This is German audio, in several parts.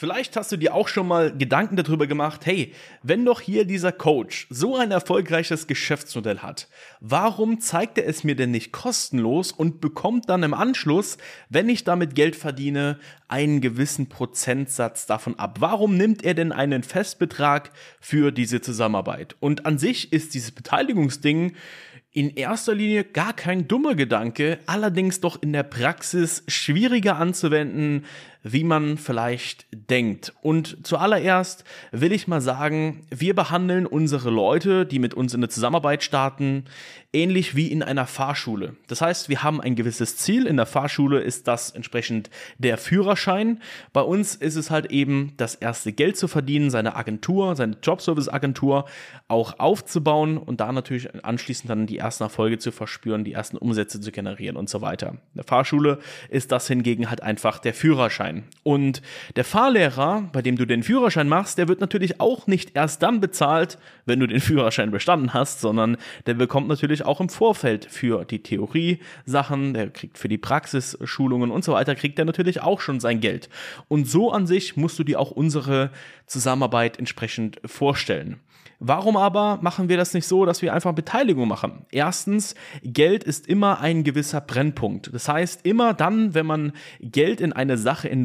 Vielleicht hast du dir auch schon mal Gedanken darüber gemacht, hey, wenn doch hier dieser Coach so ein erfolgreiches Geschäftsmodell hat, warum zeigt er es mir denn nicht kostenlos und bekommt dann im Anschluss, wenn ich damit Geld verdiene, einen gewissen Prozentsatz davon ab? Warum nimmt er denn einen Festbetrag für diese Zusammenarbeit? Und an sich ist dieses Beteiligungsding in erster Linie gar kein dummer Gedanke, allerdings doch in der Praxis schwieriger anzuwenden, wie man vielleicht denkt. Und zuallererst will ich mal sagen, wir behandeln unsere Leute, die mit uns in der Zusammenarbeit starten, ähnlich wie in einer Fahrschule. Das heißt, wir haben ein gewisses Ziel. In der Fahrschule ist das entsprechend der Führerschein. Bei uns ist es halt eben das erste Geld zu verdienen, seine Agentur, seine Jobservice-Agentur auch aufzubauen und da natürlich anschließend dann die ersten Erfolge zu verspüren, die ersten Umsätze zu generieren und so weiter. In der Fahrschule ist das hingegen halt einfach der Führerschein. Und der Fahrlehrer, bei dem du den Führerschein machst, der wird natürlich auch nicht erst dann bezahlt, wenn du den Führerschein bestanden hast, sondern der bekommt natürlich auch im Vorfeld für die Theorie-Sachen, der kriegt für die Praxisschulungen und so weiter, kriegt er natürlich auch schon sein Geld. Und so an sich musst du dir auch unsere Zusammenarbeit entsprechend vorstellen. Warum aber machen wir das nicht so, dass wir einfach Beteiligung machen? Erstens, Geld ist immer ein gewisser Brennpunkt. Das heißt, immer dann, wenn man Geld in eine Sache investiert,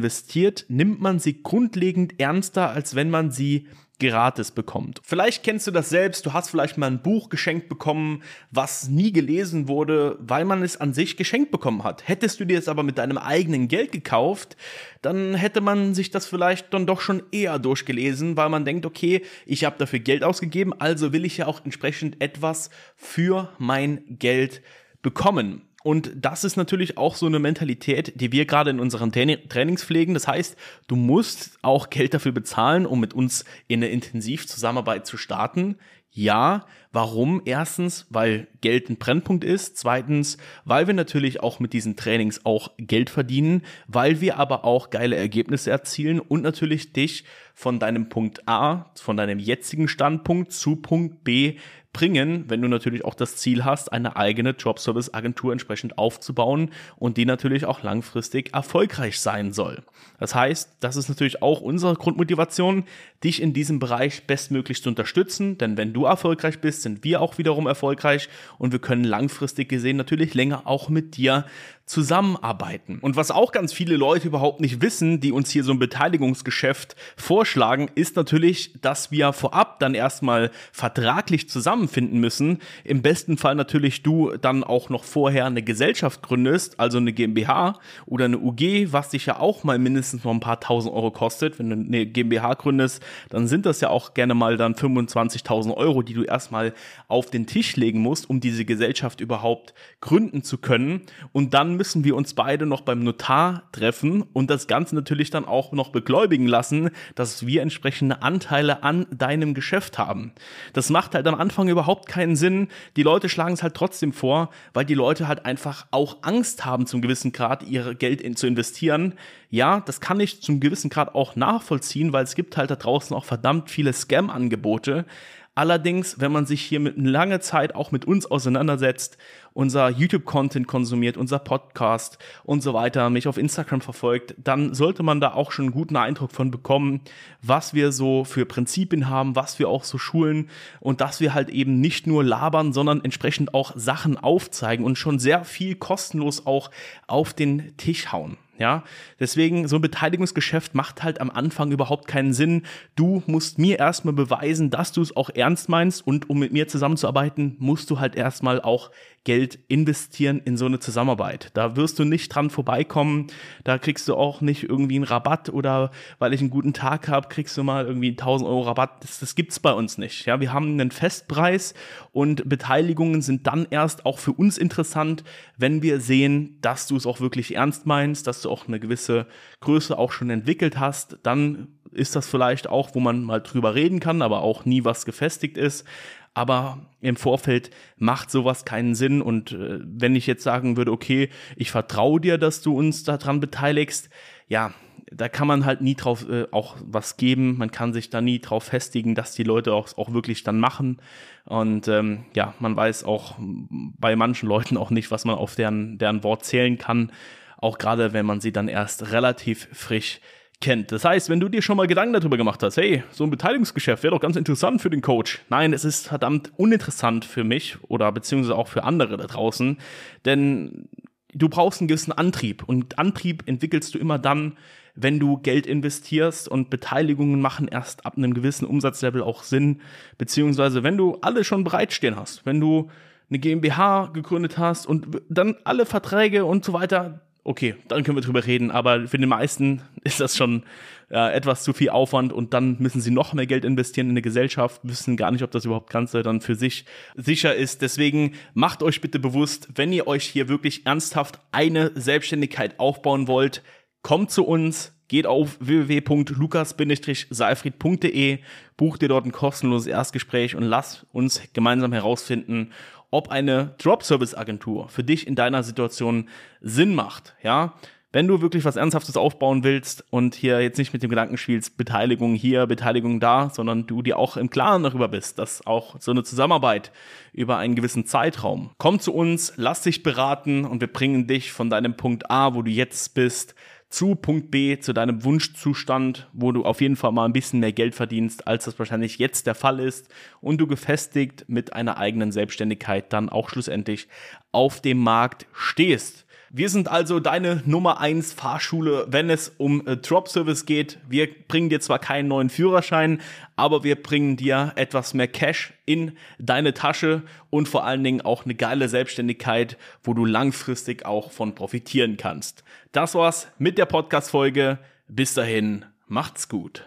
nimmt man sie grundlegend ernster, als wenn man sie gratis bekommt. Vielleicht kennst du das selbst, du hast vielleicht mal ein Buch geschenkt bekommen, was nie gelesen wurde, weil man es an sich geschenkt bekommen hat. Hättest du dir es aber mit deinem eigenen Geld gekauft, dann hätte man sich das vielleicht dann doch schon eher durchgelesen, weil man denkt, okay, ich habe dafür Geld ausgegeben, also will ich ja auch entsprechend etwas für mein Geld bekommen. Und das ist natürlich auch so eine Mentalität, die wir gerade in unseren Trainings pflegen. Das heißt, du musst auch Geld dafür bezahlen, um mit uns in eine Intensivzusammenarbeit zu starten. Ja, warum? Erstens, weil Geld ein Brennpunkt ist. Zweitens, weil wir natürlich auch mit diesen Trainings auch Geld verdienen, weil wir aber auch geile Ergebnisse erzielen und natürlich dich von deinem Punkt A, von deinem jetzigen Standpunkt zu Punkt B bringen, wenn du natürlich auch das Ziel hast, eine eigene Jobservice-Agentur entsprechend aufzubauen und die natürlich auch langfristig erfolgreich sein soll. Das heißt, das ist natürlich auch unsere Grundmotivation, dich in diesem Bereich bestmöglich zu unterstützen, denn wenn du erfolgreich bist, sind wir auch wiederum erfolgreich. Und wir können langfristig gesehen natürlich länger auch mit dir zusammenarbeiten. Und was auch ganz viele Leute überhaupt nicht wissen, die uns hier so ein Beteiligungsgeschäft vorschlagen, ist natürlich, dass wir vorab dann erstmal vertraglich zusammenfinden müssen. Im besten Fall natürlich du dann auch noch vorher eine Gesellschaft gründest, also eine GmbH oder eine UG, was dich ja auch mal mindestens noch ein paar tausend Euro kostet. Wenn du eine GmbH gründest, dann sind das ja auch gerne mal dann 25.000 Euro, die du erstmal auf den Tisch legen musst, um diese Gesellschaft überhaupt gründen zu können. Und dann müssen wir uns beide noch beim Notar treffen und das Ganze natürlich dann auch noch begläubigen lassen, dass wir entsprechende Anteile an deinem Geschäft haben. Das macht halt am Anfang überhaupt keinen Sinn. Die Leute schlagen es halt trotzdem vor, weil die Leute halt einfach auch Angst haben, zum gewissen Grad ihr Geld in, zu investieren. Ja, das kann ich zum gewissen Grad auch nachvollziehen, weil es gibt halt da draußen auch verdammt viele Scam-Angebote. Allerdings, wenn man sich hier mit lange Zeit auch mit uns auseinandersetzt, unser YouTube-Content konsumiert, unser Podcast und so weiter, mich auf Instagram verfolgt, dann sollte man da auch schon einen guten Eindruck von bekommen, was wir so für Prinzipien haben, was wir auch so schulen und dass wir halt eben nicht nur labern, sondern entsprechend auch Sachen aufzeigen und schon sehr viel kostenlos auch auf den Tisch hauen. Ja, deswegen so ein Beteiligungsgeschäft macht halt am Anfang überhaupt keinen Sinn. Du musst mir erstmal beweisen, dass du es auch ernst meinst und um mit mir zusammenzuarbeiten, musst du halt erstmal auch Geld investieren in so eine Zusammenarbeit. Da wirst du nicht dran vorbeikommen. Da kriegst du auch nicht irgendwie einen Rabatt oder weil ich einen guten Tag habe, kriegst du mal irgendwie 1000 Euro Rabatt. Das, das gibt's bei uns nicht. Ja, wir haben einen Festpreis und Beteiligungen sind dann erst auch für uns interessant, wenn wir sehen, dass du es auch wirklich ernst meinst, dass du auch eine gewisse Größe auch schon entwickelt hast. Dann ist das vielleicht auch, wo man mal drüber reden kann, aber auch nie was gefestigt ist aber im Vorfeld macht sowas keinen Sinn. Und äh, wenn ich jetzt sagen würde, okay, ich vertraue dir, dass du uns daran beteiligst, ja, da kann man halt nie drauf äh, auch was geben. Man kann sich da nie drauf festigen, dass die Leute auch, auch wirklich dann machen. Und ähm, ja, man weiß auch bei manchen Leuten auch nicht, was man auf deren, deren Wort zählen kann. Auch gerade wenn man sie dann erst relativ frisch kennt. Das heißt, wenn du dir schon mal Gedanken darüber gemacht hast, hey, so ein Beteiligungsgeschäft wäre doch ganz interessant für den Coach. Nein, es ist verdammt uninteressant für mich oder beziehungsweise auch für andere da draußen, denn du brauchst einen gewissen Antrieb und Antrieb entwickelst du immer dann, wenn du Geld investierst und Beteiligungen machen erst ab einem gewissen Umsatzlevel auch Sinn, beziehungsweise wenn du alle schon bereitstehen hast, wenn du eine GmbH gegründet hast und dann alle Verträge und so weiter, okay, dann können wir drüber reden, aber für den meisten ist das schon äh, etwas zu viel Aufwand und dann müssen sie noch mehr Geld investieren in eine Gesellschaft, wissen gar nicht, ob das überhaupt Ganze dann für sich sicher ist. Deswegen macht euch bitte bewusst, wenn ihr euch hier wirklich ernsthaft eine Selbstständigkeit aufbauen wollt, kommt zu uns, geht auf www.lukas-seifried.de, bucht dir dort ein kostenloses Erstgespräch und lasst uns gemeinsam herausfinden, ob eine Drop-Service-Agentur für dich in deiner Situation Sinn macht. Ja, wenn du wirklich was Ernsthaftes aufbauen willst und hier jetzt nicht mit dem Gedanken spielst, Beteiligung hier, Beteiligung da, sondern du dir auch im Klaren darüber bist, dass auch so eine Zusammenarbeit über einen gewissen Zeitraum. Komm zu uns, lass dich beraten und wir bringen dich von deinem Punkt A, wo du jetzt bist, zu Punkt B, zu deinem Wunschzustand, wo du auf jeden Fall mal ein bisschen mehr Geld verdienst, als das wahrscheinlich jetzt der Fall ist und du gefestigt mit einer eigenen Selbstständigkeit dann auch schlussendlich auf dem Markt stehst. Wir sind also deine Nummer 1 Fahrschule, wenn es um äh, Drop Service geht. Wir bringen dir zwar keinen neuen Führerschein, aber wir bringen dir etwas mehr Cash in deine Tasche und vor allen Dingen auch eine geile Selbstständigkeit, wo du langfristig auch von profitieren kannst. Das war's mit der Podcast Folge. Bis dahin, macht's gut.